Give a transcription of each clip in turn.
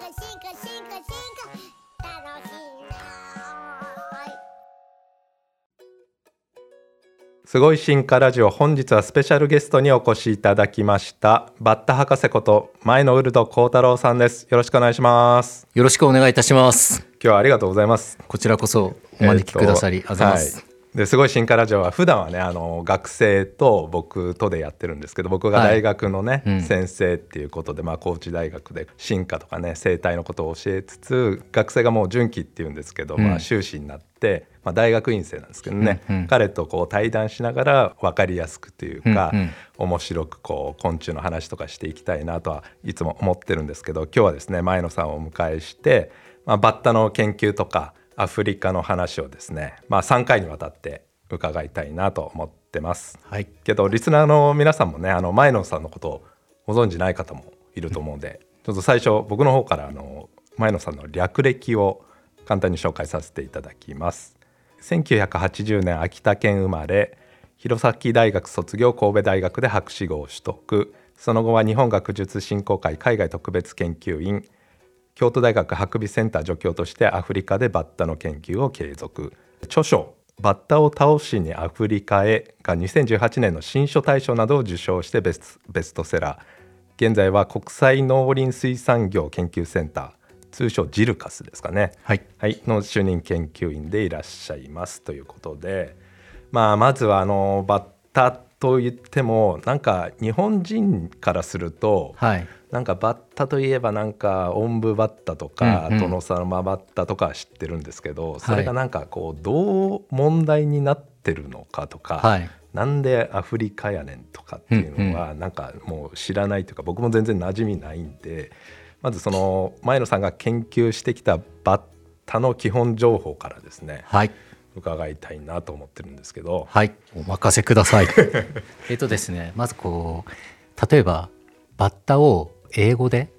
化進化進化進化。楽しいなすごい進化ラジオ本日はスペシャルゲストにお越しいただきました。バッタ博士こと前野ウルド幸太郎さんです。よろしくお願いします。よろしくお願いいたします。今日はありがとうございます。こちらこそお招きくださり、ありがとうございます。はいですごい進化ラジオは普段はねあの学生と僕とでやってるんですけど僕が大学のね、うん。先生っていうことで、まあ、高知大学で進化とかね生態のことを教えつつ学生がもう準期っていうんですけど、うん。まあ、修士になって、まあ、大学院生なんですけどね、うんうん。彼とこう対談しながら分かりやすくというか、うんうん。面白くこう昆虫の話とかしていきたいなとはいつも思ってるんですけど今日はですね前野さんをお迎えして、まあ、バッタの研究とかアフリカの話をですね、まあ、3回にわたって伺いたいなと思ってます。はい。けどリスナーの皆さんもねあの前野さんのことをご存じない方もいると思うんで、ちょっと最初僕の方からあの前野さんの略歴を簡単に紹介させていただきます。1980年秋田県生まれ弘前大学卒業神戸大学で博士号を取得その後は日本学術振興会海外特別研究員京都大学博備センター助教としてアフリカでバッタの研究を継続。著書「バッタを倒しにアフリカへ」が2018年の新書大賞などを受賞してベスベストセラー。現在は国際農林水産業研究センター通称ジルカスですかね、はい。はい、の主任研究員でいらっしゃいます。ということで、まあ、まずはあのバッタといってもなんか日本人からすると、はい。なんかバッタといえばなんかおんぶバッタとか、うんうん殿様バッタとかは知ってるんですけどそれがなんかこうどう問題になってるのかとか、はい。なんでアフリカやねんとかっていうのはなんかもう知らないというか僕も全然馴染みないんでまずその前野さんが研究してきたバッタの基本情報からですねはい。伺いたいなと思ってるんですけど。はい。お任せください。えっとですね、まずこう、例えば、バッタを英語で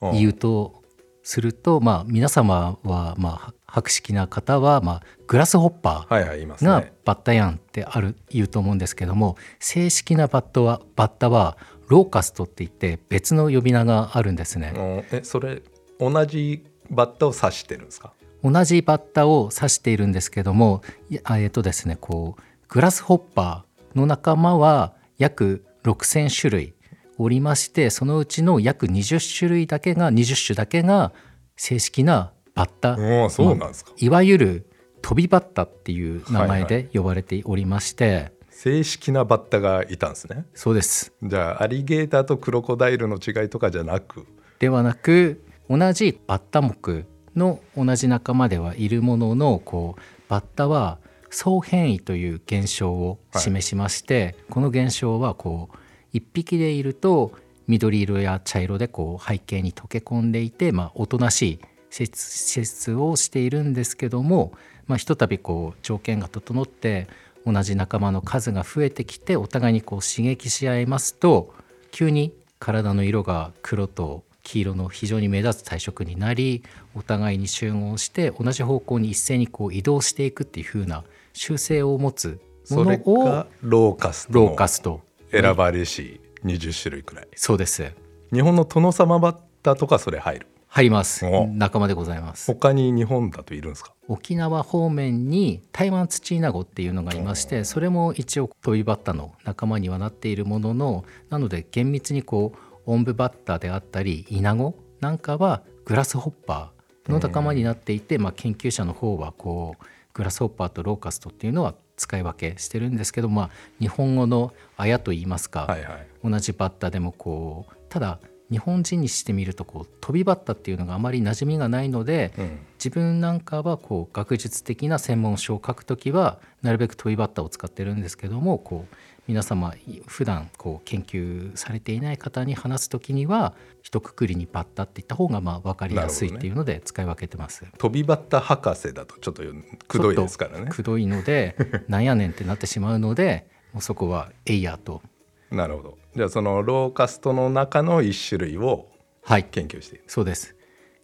うん言うと、すると、まあ、皆様は、まあ、博識な方は、まあ、グラスホッパー。がね。バッタヤンってある言うと思うんですけども正式なバッタはバッタはローカストって言って別の呼び名があるんですね。うんえそれ同じバッタを指してるんですか？同じバッタを指しているんですけどもえっとですねこうグラスホッパーの仲間は約6,000種類おりましてそのうちの約20種類だけが20種だけが正式なバッタおーそうなんですか、いわゆる飛びバッタっていう名前で呼ばれておりまして、正式なバッタがいたんですね。そうです。じゃあアリゲーターとクロコダイルの違いとかじゃなく？ではなく同じバッタ目の同じ仲間ではいるもののこうバッタは総変異という現象を示しまして、この現象はこう一匹でいると緑色や茶色でこう背景に溶け込んでいて、まあ、おとなしい施設をしているんですけども、まあ、ひとたびこう条件が整って同じ仲間の数が増えてきてお互いにこう刺激し合いますと急に体の色が黒と黄色の非常に目立つ体色になりお互いに集合して同じ方向に一斉にこう移動していくっていう風な習性を持つものをがローカストローのカスト選ばれし20種類くらい。そうです。日本の殿様バッタとかそれ入る？入ります。お。仲間でございます。他に日本だといるんですか？沖縄方面に台湾ツチイナゴっていうのがいましてそれも一応飛びバッタの仲間にはなっているもののなので厳密にこうオンブバッタであったりイナゴなんかはグラスホッパーの仲間になっていて、まあ、研究者の方はこうグラスホッパーとローカストっていうのは使い分けしてるんですけど、まあ、日本語のあやといいますか、はいはい。同じバッタでもこうただ日本人にしてみるとこう飛びバッタっていうのがあまり馴染みがないので、うん。自分なんかはこう学術的な専門書を書くときはなるべく飛びバッタを使ってるんですけどもこう皆様普段こう研究されていない方に話すときには一括りにバッタって言った方がまあ分かりやすいっていうので使い分けてます。飛びバッタ博士だとちょっとくどいですからね。くどいので なんやねんってなってしまうのでもうそこはエイヤーと。なるほど。じゃあそのローカストの中の一種類をはい。研究している。そうです。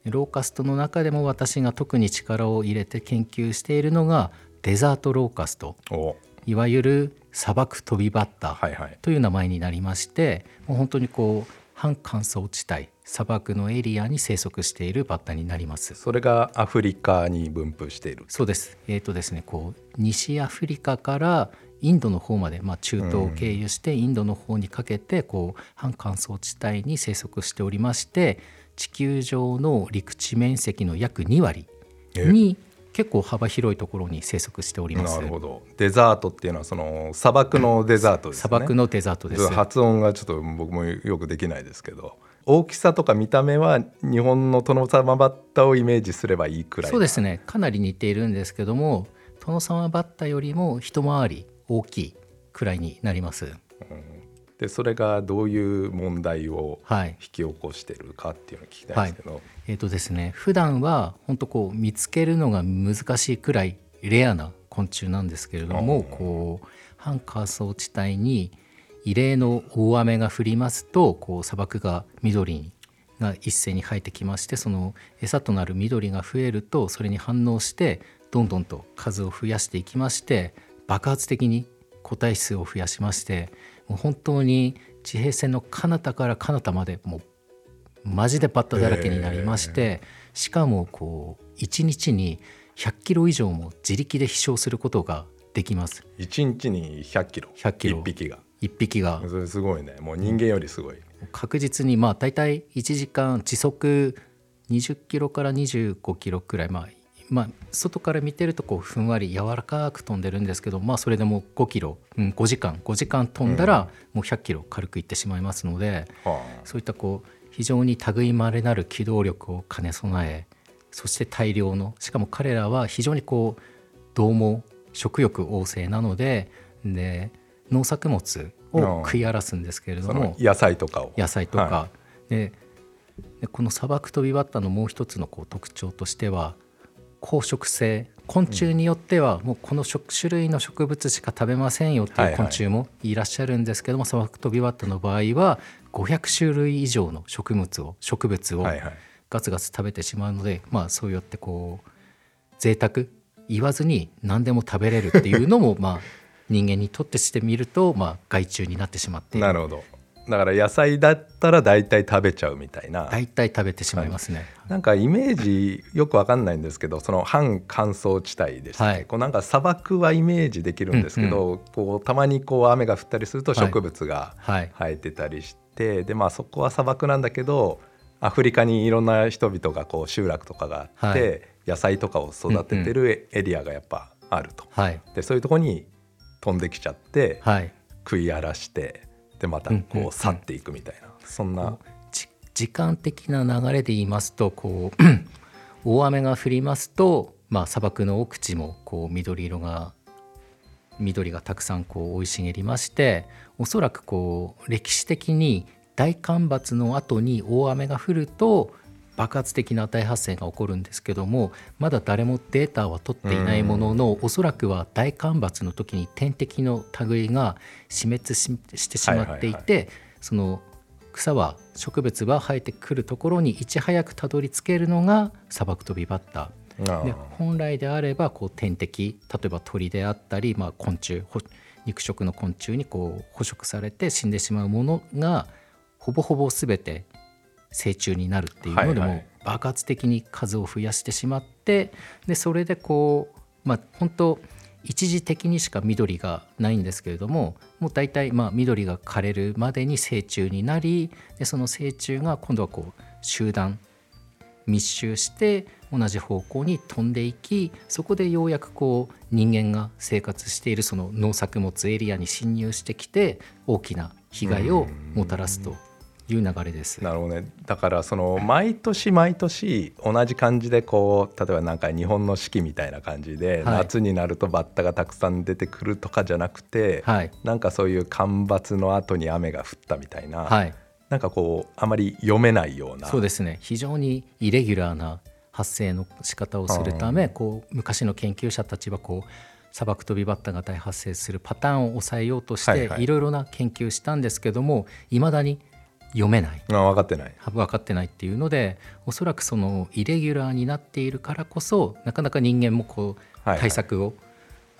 ローカストの中でも私が特に力を入れて研究しているのがデザートローカスト。おいわゆる砂漠飛びバッタはいはいという名前になりましてもう本当にこう半乾燥地帯砂漠のエリアに生息しているバッタになります。それがアフリカに分布しているそうです。えっ、とですね、こう西アフリカからインドの方まで、まあ、中東を経由してインドの方にかけてこう半乾燥地帯に生息しておりまして地球上の陸地面積の約2割に結構幅広いところに生息しておりますなる。ほどデザートっていうのはその砂漠のデザートですね砂漠のデザートです。発音がちょっと僕もよくできないですけど大きさとか見た目は日本のトノサマバッタをイメージすればいいくらいそうですねかなり似ているんですけどもトノサマバッタよりも一回り大きいくらいになります。でそれがどういう問題をはい。引き起こしてるかっていうのを聞きたいんですけど、えーとですね普段は本当こう見つけるのが難しいくらいレアな昆虫なんですけれどもこう半乾燥地帯に異例の大雨が降りますとこう砂漠が緑が一斉に生えてきましてその餌となる緑が増えるとそれに反応してどんどんと数を増やしていきまして爆発的に個体数を増やしまして本当に地平線の彼方から彼方までもうマジでバッタだらけになりまして、しかもこう1日に100キロ以上も自力で飛翔することができます。1日に100キロ。100キロ。1匹が。1匹が。それすごいね。もう人間よりすごい、確実にまあ大体1時間時速20キロから25キロくらい。まあまあ、外から見てるとこうふんわり柔らかく飛んでるんですけど、まあ、それでも5キロ、うん、5時間5時間飛んだらもう100キロ軽くいってしまいますので、はそういったこう非常に類まれなる機動力を兼ね備えそして大量のしかも彼らは非常にこう獰猛食欲旺盛なのでで農作物を食い荒らすんですけれあ、どもその野菜とかを。野菜とか、はででこの砂漠飛びバッタのもう一つのこう特徴としては光食性昆虫によってはもうこの食種類の植物しか食べませんよってはいいうはい昆虫もいらっしゃるんですけども、砂漠飛びバッタの場合は500種類以上の植物を植物をはいはい。ガツガツ食べてしまうので、まあそうやってこう贅沢言わずに何でも食べれるっていうのも まあ人間にとってしてみるとまあ害虫になってしまっているなるほどだから野菜だったら大体食べちゃうみたいな。大体食べてしまいますね。なんかイメージよくわかんないんですけどその半乾燥地帯でしたっけ、はい。こうなんか砂漠はイメージできるんですけど、こうたまにこう雨が降ったりするとはい。植物がはい。生えてたりして、でまあそこは砂漠なんだけどアフリカにいろんな人々がこう集落とかがあって、はい。野菜とかを育ててるエリアがやっぱあると。はい。でそういうとこに飛んできちゃって、はい。食い荒らしてでまたうんうんうん。こう去っていくみたいな、そんな。じ時間的な流れで言いますとこう 大雨が降りますと、まあ、砂漠の奥地もこう緑色が緑がたくさんこう生い茂りましておそらくこう歴史的に大干ばつの後に大雨が降ると爆発的な大発生が起こるんですけどもまだ誰もデータは取っていないもののおそらくは大干ばつの時に天敵の類が死滅ししてしまっていて、はいその草は植物は生えてくるところにいち早くたどり着けるのが砂漠飛びバッタで本来であればこう天敵例えば鳥であったり、まあ、昆虫ほ肉食の昆虫にこう捕食されて死んでしまうものがほぼほぼ全て成虫になるっていうのでも、爆発的に数を増やしてしまってでそれでこうまあ本当一時的にしか緑がないんですけれどももう大体まあ緑が枯れるまでに成虫になりでその成虫が今度はこう集団密集して同じ方向に飛んでいきそこでようやくこう人間が生活しているその農作物エリアに侵入してきて大きな被害をもたらすという流れです。なるほどね。だからその毎年毎年同じ感じでこう例えばなんか日本の四季みたいな感じで、はい。夏になるとバッタがたくさん出てくるとかじゃなくて、はい、なんかそういう干ばつの後に雨が降ったみたいな、はい、なんかこうあまり読めないようなそうですね。非常にイレギュラーな発生の仕方をするためこう昔の研究者たちはこう砂漠飛びバッタが大発生するパターンを抑えようとして、はいろいろな研究したんですけどもいまだに読めない。あ分かってない。分かってないっていうのでおそらくそのイレギュラーになっているからこそなかなか人間もこう対策を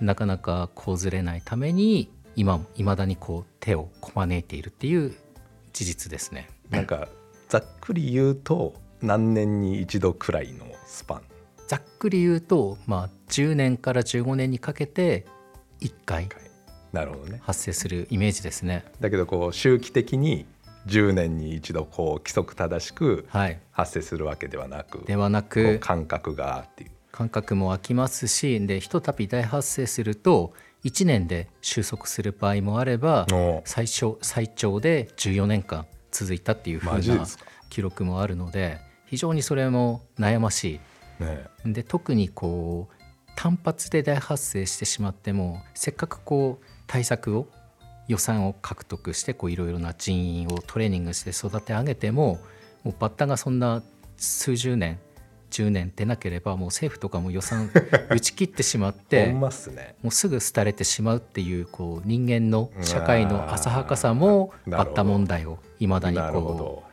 なかなか講ずれないために今いまだにこう手をこまねいているっていう事実ですね。なんかざっくり言うと何年に一度くらいのスパン？ざっくり言うと、まあ、10年から15年にかけて1回。なるほどね。発生するイメージですね。だけどこう周期的に10年に一度こう規則正しくはい、発生するわけではなくではなく感覚がっていう。間隔も空きますしでひとたび大発生すると1年で収束する場合もあればお最小最長で14年間続いたっていう風なマジですか？記録もあるので非常にそれも悩ましねいで特にこう単発で大発生してしまってもせっかくこう対策を予算を獲得してこういろいろな人員をトレーニングして育て上げてももうバッタがそんな数十年10年出なければもう政府とかも予算打ち切ってしまっ ほてんまっすね。もうすぐ廃れてしまうっていうこう人間の社会の浅はかさもバッタ問題をいまだにこ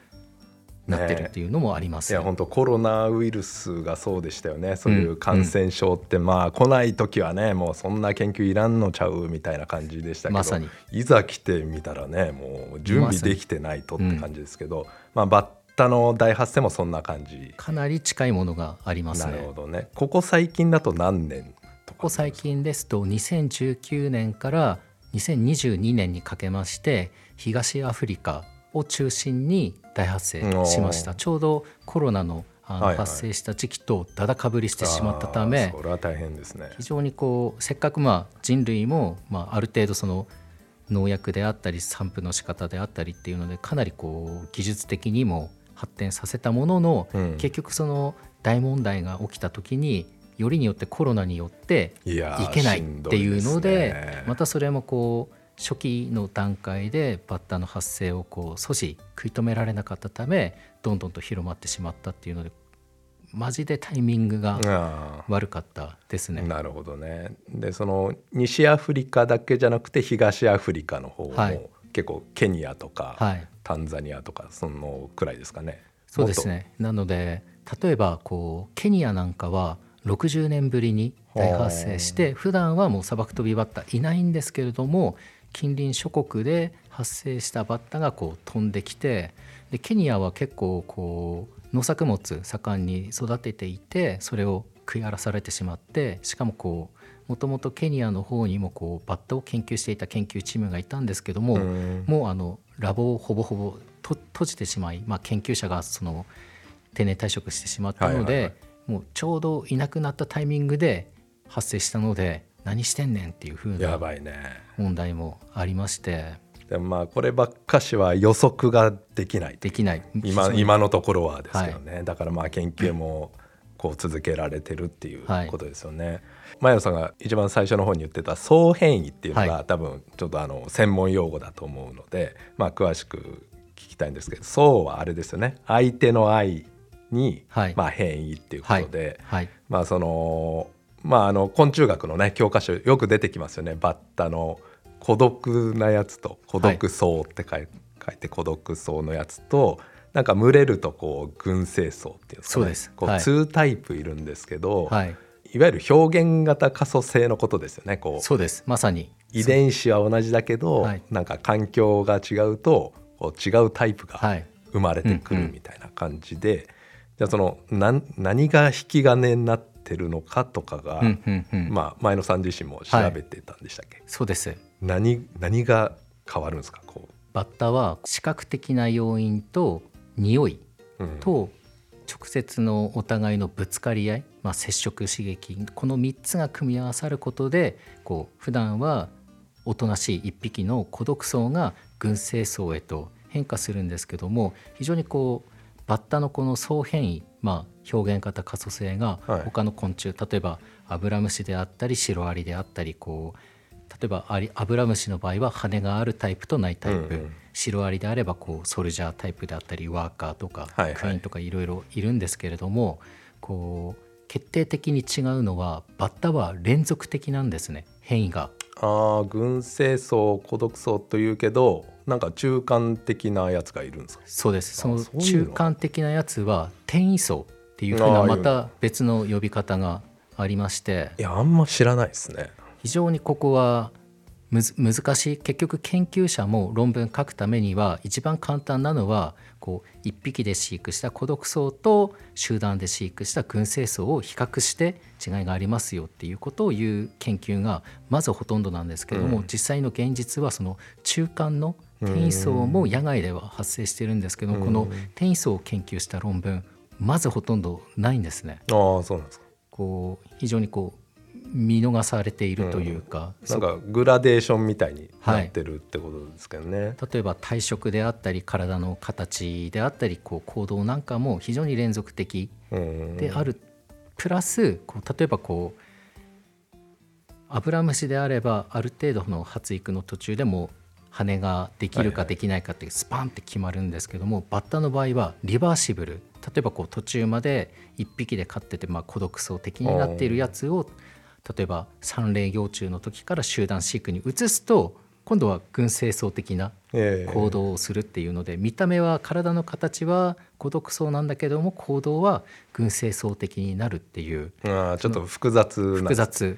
なってるっていうのもありますよいや本当コロナウイルスがそうでしたよね。そういう感染症って、まあ来ない時はねもうそんな研究いらんのちゃうみたいな感じでしたけど、まさに。いざ来てみたらねもう準備できてないとって感じですけど、まあ、バッタの大発生もそんな感じ。かなり近いものがありますなね。るほどね。ここ最近だと何年ここ最近ですと2019年から2022年にかけまして東アフリカを中心に大発生しました。ちょうどコロナのあの発生した時期とだだかぶりしてしまったたあめーそれは大変ですね。非常にこうせっかくまあ人類もまあある程度その農薬であったり散布の仕方であったりっていうのでかなりこう技術的にも発展させたものの、うん。結局その大問題が起きた時によりによってコロナによっていやーいけないっていうのでね。またそれもこう初期の段階でバッタの発生をこう阻止食い止められなかったためどんどんと広まってしまったっていうのでマジでタイミングがあ悪かったですね。ーなるほどね。でその西アフリカだけじゃなくて東アフリカの方も、はい。結構ケニアとか、はい。タンザニアとかそのくらいですかね。そうですね。なので例えばこうケニアなんかは60年ぶりに大発生して普段はもう砂漠飛びバッタいないんですけれども近隣諸国で発生したバッタがこう飛んできてでケニアは結構こう農作物盛んに育てていてそれを食い荒らされてしまってしかもこうもともとケニアの方にもこうバッタを研究していた研究チームがいたんですけども、うん。もうあのラボをほぼほぼと閉じてしまい、まあ、研究者がその定年退職してしまったので、もうちょうどいなくなったタイミングで発生したので何してんねんっていう風なやばいね。問題もありまして。でもまあこればっかしは予測ができない。できない。今今のところはですよね、だからまあ研究もこう続けられてるっていうはい。ことですよね。前野さんが一番最初の方に言ってた総変異っていうのが、はい。多分ちょっとあの専門用語だと思うので、まあ、詳しく聞きたいんですけど総はあれですよね。相手の愛に、はい。まあ、変異っていうことで、はい。まあそのまああの昆虫学のね教科書よく出てきますよね。バッタの孤独なやつと孤独層って書い,、書いて孤独層のやつとなんか群れるとこう群生層っていうね、そうです。こうはい。2タイプいるんですけど、はい。い、わゆる表現型可塑性のことですよね。こうそうです。まさに。遺伝子は同じだけど、はい。なんか環境が違うとこう違うタイプがはい。生まれてくうんうん。るみたいな感じで、じゃあその何が引き金になってるのかとかが、まあ、前野さん自身も調べてたんでしたっけ、そうです。何何が変わるんですか？こバッタは視覚的な要因と匂いと直接のお互いのぶつかり合い、まあ、接触刺激この3つが組み合わさることでこう普段はおとなしい1匹の孤独層が群生層へと変化するんですけども非常にこうバッタのこの層変異、まあ、表現型可塑性がはい。他の昆虫、例えばアブラムシであったりシロアリであったりこう例えばアリアブラムシの場合は羽があるタイプとないタイプ、うんうん。シロアリであればこうソルジャータイプであったりワーカーとか、はいはい。クイーンとかいろいろいるんですけれどもこう決定的に違うのはバッタは連続的なんですね。変異が。ああ群生層孤独層というけどなんか中間的なやつがいるんですか？そうです。その中間的なやつは転移層っていうふうなまた別の呼び方がありまして。いやあんま知らないですね。非常にここはむず難しい結局研究者も論文書くためには一番簡単なのはこう1匹で飼育した孤独層と集団で飼育した群生層を比較して違いがありますよっていうことを言う研究がまずほとんどなんですけども、うん。実際の現実はその中間の転移層も野外では発生してるんですけど、うん。この転移層を研究した論文まずほとんどないんですね。ああそうなんですか。こう非常にこう見逃されているというか、なんかグラデーションみたいになってるってことですけどね、例えば体色であったり体の形であったりこう行動なんかも非常に連続的うんである、プラスこう例えばこうアブラムシであればある程度の発育の途中でも羽ができるはいはい。かできないかってスパンって決まるんですけども、バッタの場合はリバーシブル。例えばこう途中まで1匹で飼っててまあ孤独層的になっているやつを例えば三例幼虫の時から集団飼育に移すと今度は群生層的なええ。行動をするっていうので、見た目は体の形は孤独層なんだけども行動は群生層的になるっていうああちょっと複雑な。複雑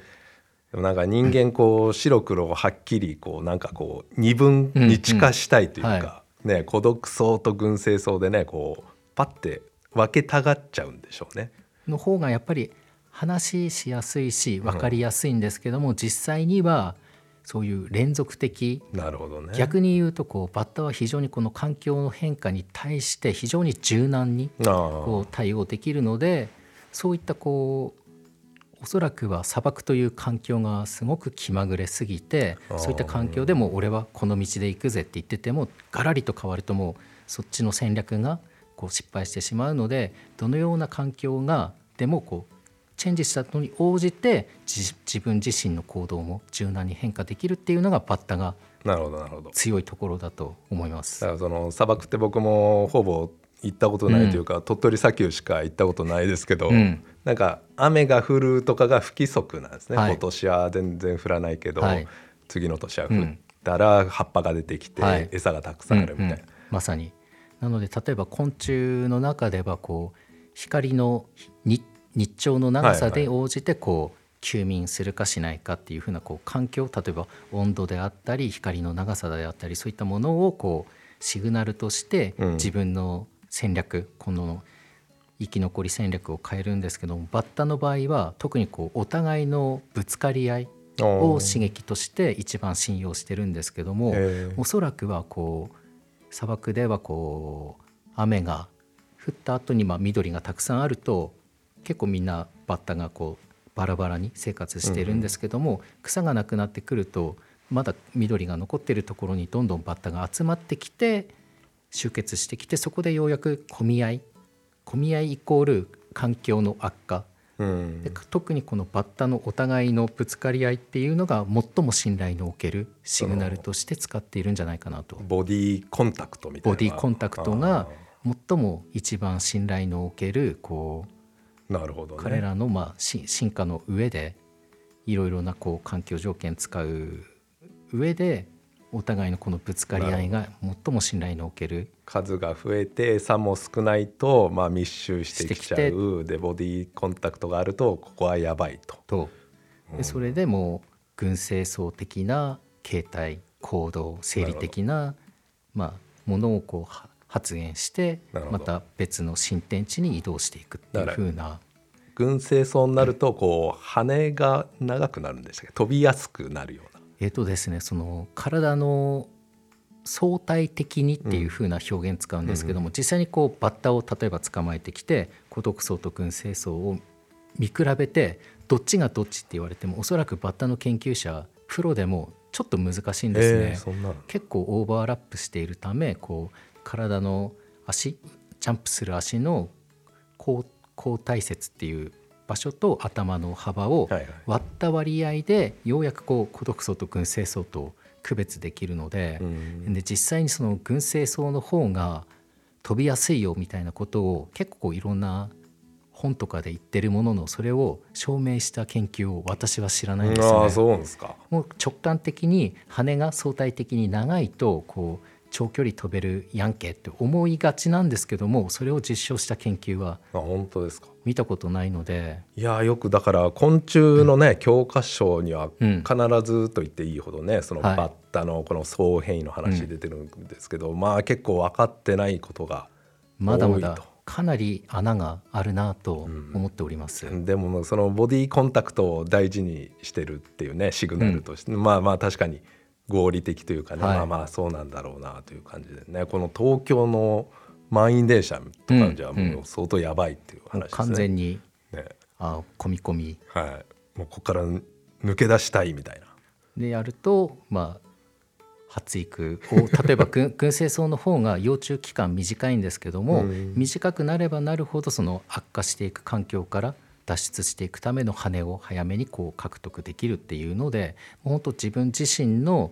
でもなんか人間こう白黒をはっきりこうなんかこう二分に地化したいといううんうんかね孤独層と群生層でねこうパッて分けたがっちゃうんでしょうね。の方がやっぱり話しやすいし分かりやすいんですけども、実際にはそういう連続的なるほどね。逆に言うとこうバッタは非常にこの環境の変化に対して非常に柔軟にあこう対応できるのでそういったこうおそらくは砂漠という環境がすごく気まぐれすぎてそういった環境でも俺はこの道で行くぜって言っててもガラリと変わるともうそっちの戦略がこう失敗してしまうのでどのような環境がでもこうチェンジしたのに応じて自自分自身の行動も柔軟に変化できるっていうのがバッタがあなるほどなるほど。強いところだと思いますだ。からその砂漠って僕もほぼ行ったことないというか、鳥取砂丘しか行ったことないですけど、うんなんか雨が降るとかが不規則なんですね、はい。今年は全然降らないけど、はい。次の年は降ったら葉っぱが出てきて、はい。餌がたくさんあるみたいな。うんうん。まさに。なので例えば昆虫の中ではこう光の日日照の長さで応じてこう休眠するかしないかっていうふうなこう環境例えば温度であったり光の長さであったりそういったものをこうシグナルとしてうん。自分の戦略、この生き残り戦略を変えるんですけどもバッタの場合は特にこうお互いのぶつかり合いを刺激として一番信用してるんですけども、おそらくはこう砂漠ではこう雨が降った後にまあ緑がたくさんあると結構みんなバッタがこうバラバラに生活してるんですけども、草がなくなってくるとまだ緑が残ってるところにどんどんバッタが集まってきて集結してきてそこでようやく混み合い混み合いイコール環境の悪化。うん。で特にこのバッタのお互いのぶつかり合いっていうのが最も信頼のおけるシグナルとして使っているんじゃないかなと。ボディコンタクトみたいな。ボディコンタクトが最も一番信頼のおけるこうなるほどね。彼らのまあし進化の上でいろいろなこう環境条件使う上でお互いのこのぶつかり合いが最も信頼のおける数が増えて餌も少ないと、まあ、密集してきちゃう。でボディコンタクトがあるとここはやばいと。と。でそれでもう群生層的な形態行動生理的なまあものをこうは発現してまた別の新天地に移動していくっていうだから風な。群生層になるとこう羽が長くなるんでしたっけ？飛びやすくなるような。えっ、とですねその体の相対的にっていう風な表現使うんですけども、実際にこうバッタを例えば捕まえてきて孤独層と群生層を見比べてどっちがどっちって言われてもおそらくバッタの研究者プロでもちょっと難しいんですね。えー結構オーバーラップしているためこう体の足ジャンプする足の交交代節っていう場所と頭の幅を割った割合でようやくこう孤独層と群生層と区別できるので,、うんで実際にその群生層の方が飛びやすいよみたいなことを結構いろんな本とかで言ってるもののそれを証明した研究を私は知らないんですよね。ああそうなんですか。もう直感的に羽が相対的に長いとこう長距離飛べるやんけって思いがちなんですけどもそれを実証した研究はあ本当ですか？見たことないので。いやよくだから昆虫のね、教科書にはうん。必ずと言っていいほどねそのはい。バッタのこの総変異の話出てるんですけど、まあ結構分かってないことがまだまだかなり穴があるなと思っております。でもそのボディコンタクトを大事にしてるっていうねシグナルとして、まあまあ確かに合理的というかね、はい。まあまあそうなんだろうなという感じでね。この東京の満員電車とかじゃうんもう相当やばいっていう話ですね。完全にね。あ込み込み。はい、もうここから抜け出したいみたいな。でやるとまあ発育を例えば群群生草の方が幼虫期間短いんですけども、うん。短くなればなるほどその悪化していく環境から脱出していくための羽を早めにこう獲得できるっていうのでもう本当自分自身の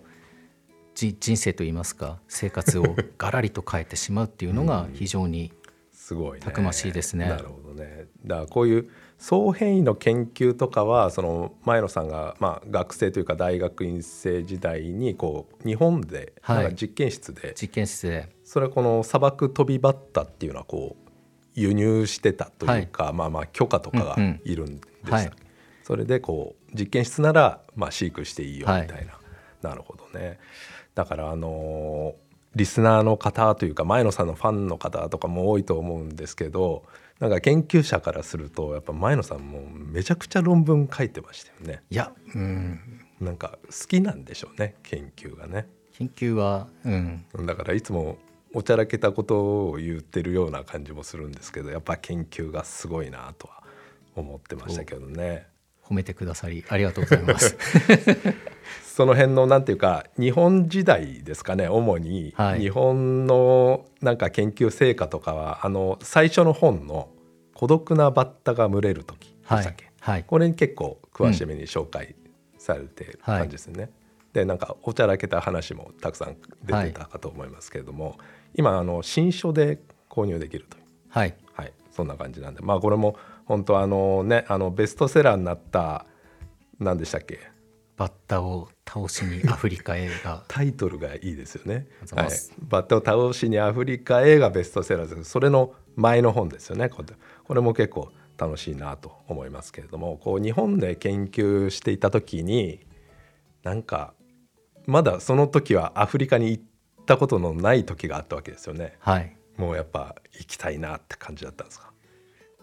じ人生といいますか生活を ガラリと変えてしまうっていうのが非常にすごいね。たくましいですねなるほどね。だからこういう総変異の研究とかはその前野さんがまあ学生というか大学院生時代にこう日本ではいなんか実験室で、実験室でそれはこの砂漠飛びバッタっていうのはこう輸入してたというか、まあまあ許可とかがうんうん。いるんでした、はい。それでこう実験室ならまあ飼育していいよみたいな、はい。なるほどね。だからあのーリスナーの方というか前野さんのファンの方とかも多いと思うんですけどなんか研究者からするとやっぱ前野さんもめちゃくちゃ論文書いてましたよね。いやうん。なんか好きなんでしょうね研究がね。研究はうん。だからいつもおちゃらけたことを言ってるような感じもするんですけどやっぱ研究がすごいなとは思ってましたけどね。褒めてくださりありがとうございます。その辺のなんていうか日本時代ですかね主に、はい日本のなんか研究成果とかはあの最初の本の「孤独なバッタが群れる時」ではいしたっけ、はいこれに結構詳しめに紹介されてる感じですね。でなんかおちゃらけた話もたくさん出てたかと思いますけれども、今あの新書で購入できるという、はい。はい、そんな感じなんで。まあこれも本当あのねあのベストセラーになった何でしたっけ？バッタを倒しにアフリカへが タイトルがいいですよね。はい。バッタを倒しにアフリカ映画ベストセラーです。それの前の本ですよね。これこれも結構楽しいなと思いますけれどもこう日本で研究していた時になんかまだその時はアフリカに行ったことのない時があったわけですよね。はいもうやっぱ行きたいなって感じだったんですか？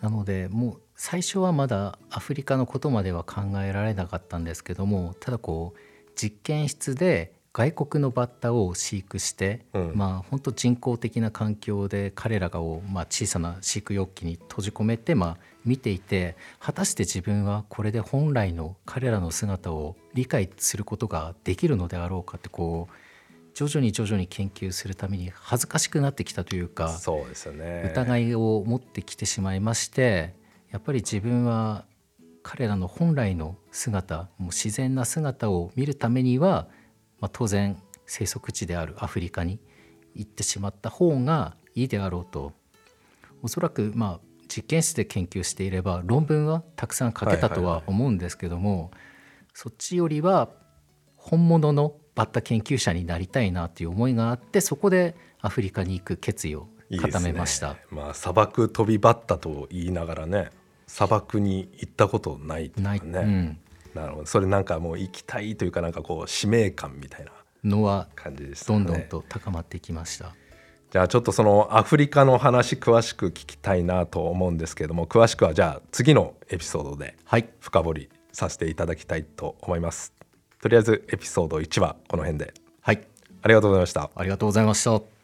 なのでもう最初はまだアフリカのことまでは考えられなかったんですけどもただこう実験室で外国のバッタを飼育して、うんまあ本当人工的な環境で彼らがを、まあ、小さな飼育容器に閉じ込めて、まあ、見ていて果たして自分はこれで本来の彼らの姿を理解することができるのであろうかってこう徐々に徐々に研究するために恥ずかしくなってきたというかそうですよね。疑いを持ってきてしまいましてやっぱり自分は彼らの本来の姿もう自然な姿を見るためには、まあ、当然生息地であるアフリカに行ってしまった方がいいであろうとおそらくまあ実験室で研究していれば論文はたくさん書けたとは思うんですけども、そっちよりは本物のバッタ研究者になりたいなという思いがあってそこでアフリカに行く決意を固めました。まあ砂漠飛びバッタと言いながらね砂漠に行ったことないとない、かね。うん、なるほどそれなんかもう行きたいというかなんかこう使命感みたいなのは感じですどねんどんと高まってきました。じゃあちょっとそのアフリカの話詳しく聞きたいなと思うんですけれども詳しくはじゃあ次のエピソードではい、深掘りさせていただきたいと思います。とりあえずエピソード1はこの辺で。はい、ありがとうございました。ありがとうございました。